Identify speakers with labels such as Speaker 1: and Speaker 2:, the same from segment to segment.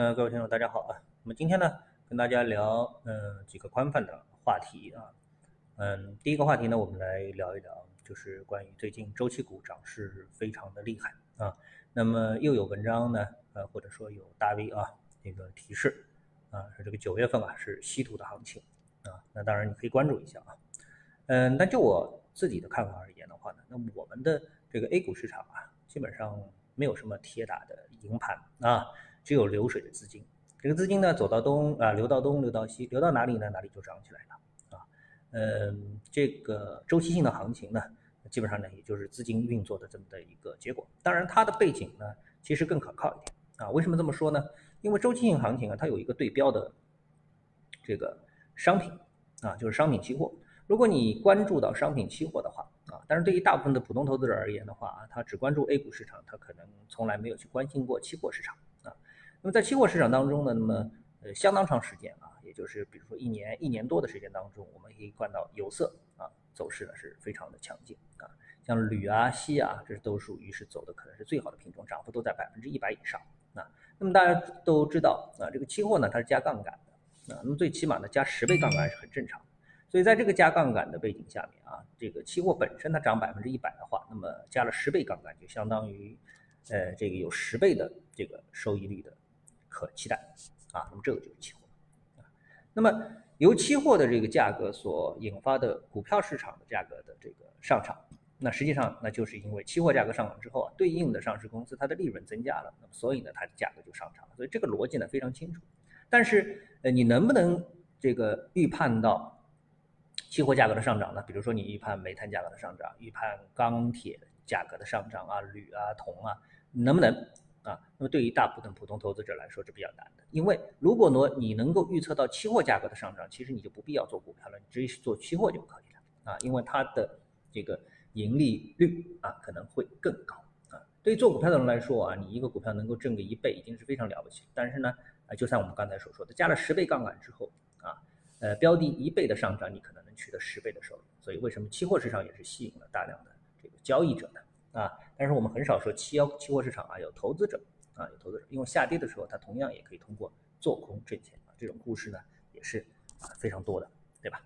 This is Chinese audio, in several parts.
Speaker 1: 呃，各位听众大家好啊。那么今天呢，跟大家聊嗯几个宽泛的话题啊。嗯，第一个话题呢，我们来聊一聊，就是关于最近周期股涨势非常的厉害啊。那么又有文章呢，呃或者说有大 V 啊这个提示啊，说这个九月份啊是稀土的行情啊。那当然你可以关注一下啊。嗯，那就我自己的看法而言的话呢，那我们的这个 A 股市场啊，基本上没有什么铁打的营盘啊。只有流水的资金，这个资金呢走到东啊，流到东，流到西，流到哪里呢？哪里就涨起来了啊。嗯，这个周期性的行情呢，基本上呢也就是资金运作的这么的一个结果。当然，它的背景呢其实更可靠一点啊。为什么这么说呢？因为周期性行情啊，它有一个对标的这个商品啊，就是商品期货。如果你关注到商品期货的话啊，但是对于大部分的普通投资者而言的话啊，他只关注 A 股市场，他可能从来没有去关心过期货市场。那么在期货市场当中呢，那么呃相当长时间啊，也就是比如说一年一年多的时间当中，我们可以看到有色啊走势呢是非常的强劲啊，像铝啊、锡啊，这都属于是走的可能是最好的品种，涨幅都在百分之一百以上啊。那么大家都知道啊，这个期货呢它是加杠杆的啊，那么最起码呢加十倍杠杆是很正常，所以在这个加杠杆的背景下面啊，这个期货本身它涨百分之一百的话，那么加了十倍杠杆就相当于呃这个有十倍的这个收益率的。可期待啊，那么这个就是期货啊。那么由期货的这个价格所引发的股票市场的价格的这个上涨，那实际上那就是因为期货价格上涨之后啊，对应的上市公司它的利润增加了，那么所以呢它的价格就上涨了。所以这个逻辑呢非常清楚。但是呃你能不能这个预判到期货价格的上涨呢？比如说你预判煤炭价格的上涨，预判钢铁价格的上涨啊，铝啊、铜啊，能不能？啊，那么对于大部分普通投资者来说是比较难的，因为如果呢你能够预测到期货价格的上涨，其实你就不必要做股票了，你直接做期货就可以了啊，因为它的这个盈利率啊可能会更高啊。对于做股票的人来说啊，你一个股票能够挣个一倍已经是非常了不起，但是呢，啊就像我们刚才所说的，加了十倍杠杆之后啊，呃标的一倍的上涨，你可能能取得十倍的收入。所以为什么期货市场也是吸引了大量的这个交易者呢？啊，但是我们很少说期幺期货市场啊有投资者啊有投资者，因为下跌的时候它同样也可以通过做空挣钱啊，这种故事呢也是啊非常多的，对吧？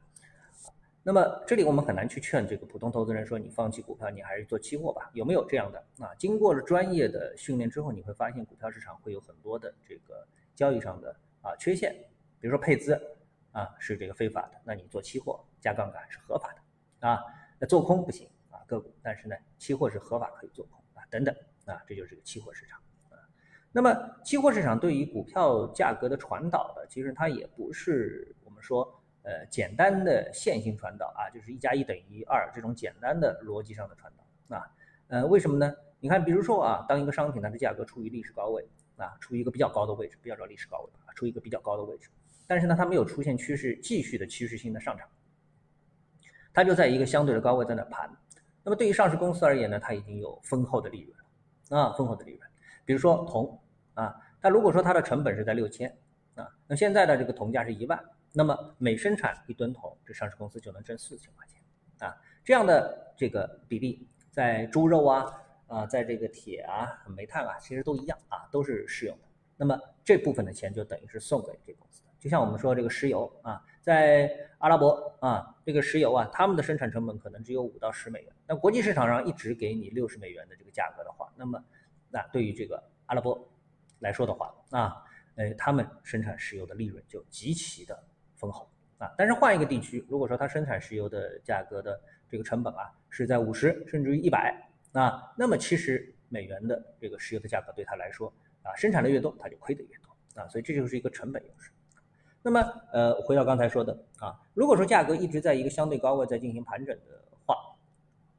Speaker 1: 那么这里我们很难去劝这个普通投资人说你放弃股票，你还是做期货吧？有没有这样的啊？经过了专业的训练之后，你会发现股票市场会有很多的这个交易上的啊缺陷，比如说配资啊是这个非法的，那你做期货加杠杆是合法的啊，那做空不行。个股，但是呢，期货是合法可以做空啊，等等啊，这就是个期货市场啊。那么，期货市场对于股票价格的传导呢，其实它也不是我们说呃简单的线性传导啊，就是一加一等于二这种简单的逻辑上的传导啊。呃，为什么呢？你看，比如说啊，当一个商品它的价格处于历史高位啊，处于一个比较高的位置，不要叫历史高位啊，处于一个比较高的位置，但是呢，它没有出现趋势继续的趋势性的上涨，它就在一个相对的高位在那盘。那么对于上市公司而言呢，它已经有丰厚的利润啊，丰厚的利润。比如说铜啊，它如果说它的成本是在六千啊，那现在的这个铜价是一万，那么每生产一吨铜，这上市公司就能挣四千块钱啊。这样的这个比例，在猪肉啊啊，在这个铁啊、煤炭啊，其实都一样啊，都是适用的。那么这部分的钱就等于是送给这公司的，就像我们说这个石油啊。在阿拉伯啊，这个石油啊，他们的生产成本可能只有五到十美元。那国际市场上一直给你六十美元的这个价格的话，那么那对于这个阿拉伯来说的话啊，呃，他们生产石油的利润就极其的丰厚啊。但是换一个地区，如果说它生产石油的价格的这个成本啊是在五十甚至于一百啊，那么其实美元的这个石油的价格对他来说啊，生产的越多，它就亏的越多啊。所以这就是一个成本优势。那么，呃，回到刚才说的啊，如果说价格一直在一个相对高位在进行盘整的话，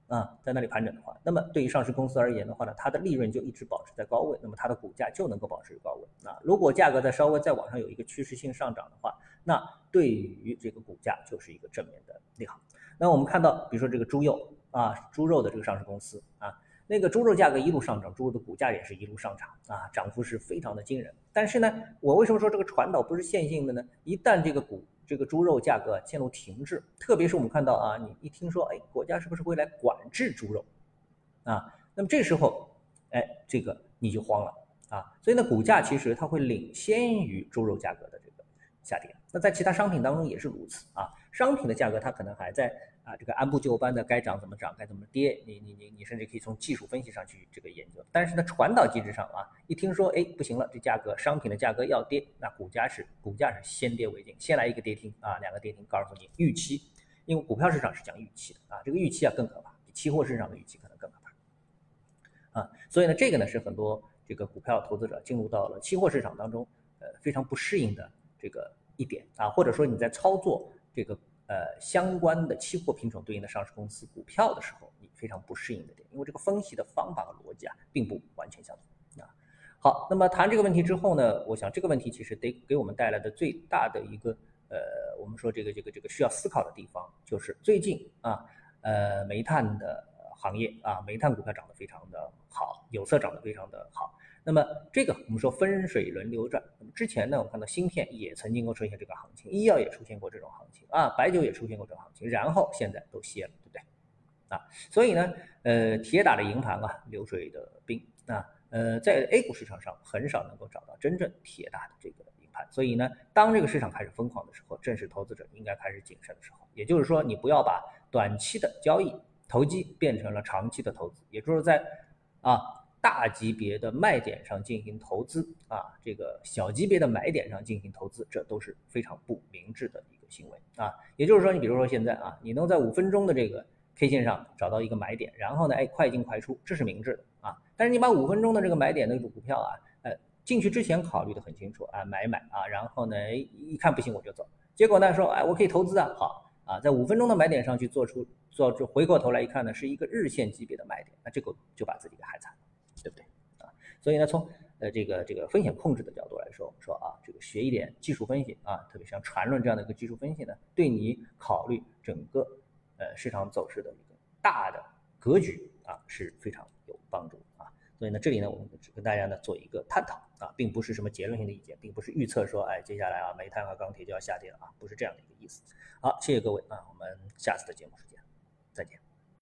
Speaker 1: 啊，在那里盘整的话，那么对于上市公司而言的话呢，它的利润就一直保持在高位，那么它的股价就能够保持高位。啊，如果价格在稍微再往上有一个趋势性上涨的话，那对于这个股价就是一个正面的利好。那我们看到，比如说这个猪肉啊，猪肉的这个上市公司啊。那个猪肉价格一路上涨，猪肉的股价也是一路上涨啊，涨幅是非常的惊人。但是呢，我为什么说这个传导不是线性的呢？一旦这个股这个猪肉价格陷入停滞，特别是我们看到啊，你一听说哎，国家是不是会来管制猪肉啊？那么这时候，哎，这个你就慌了啊，所以呢，股价其实它会领先于猪肉价格的这个下跌。那在其他商品当中也是如此啊，商品的价格它可能还在啊这个按部就班的该涨怎么涨，该怎么跌，你你你你甚至可以从技术分析上去这个研究。但是呢，传导机制上啊，一听说哎不行了，这价格商品的价格要跌，那股价是股价是先跌为敬，先来一个跌停啊，两个跌停，告诉你预期，因为股票市场是讲预期的啊，这个预期啊更可怕，比期货市场的预期可能更可怕啊，所以呢，这个呢是很多。这个股票投资者进入到了期货市场当中，呃，非常不适应的这个一点啊，或者说你在操作这个呃相关的期货品种对应的上市公司股票的时候，你非常不适应的点，因为这个分析的方法和逻辑啊，并不完全相同啊。好，那么谈这个问题之后呢，我想这个问题其实得给我们带来的最大的一个呃，我们说这个这个这个需要思考的地方，就是最近啊，呃，煤炭的。行业啊，煤炭股票涨得非常的好，有色涨得非常的好。那么这个我们说分水轮流转。那么之前呢，我们看到芯片也曾经过出现这个行情，医药也出现过这种行情啊，白酒也出现过这种行情，然后现在都歇了，对不对？啊，所以呢，呃，铁打的营盘啊，流水的兵啊，呃，在 A 股市场上很少能够找到真正铁打的这个营盘。所以呢，当这个市场开始疯狂的时候，正是投资者应该开始谨慎的时候。也就是说，你不要把短期的交易。投机变成了长期的投资，也就是在啊大级别的卖点上进行投资啊，这个小级别的买点上进行投资，这都是非常不明智的一个行为啊。也就是说，你比如说现在啊，你能在五分钟的这个 K 线上找到一个买点，然后呢，哎，快进快出，这是明智的啊。但是你把五分钟的这个买点的股票啊，呃，进去之前考虑的很清楚啊，买买啊，然后呢，一看不行我就走，结果呢说，哎，我可以投资啊，好啊，在五分钟的买点上去做出。做这回过头来一看呢，是一个日线级别的买点，那这个就把自己给害惨，所以呢，从呃这个这个风险控制的角度来说，我们说啊，这个学一点技术分析啊，特别像缠论这样的一个技术分析呢，对你考虑整个呃市场走势的一个大的格局啊是非常有帮助啊。所以呢，这里呢，我们只跟大家呢做一个探讨啊，并不是什么结论性的意见，并不是预测说，哎，接下来啊，煤炭和钢铁就要下跌了啊，不是这样的一个意思。好，谢谢各位啊，我们下次的节目时间。再见。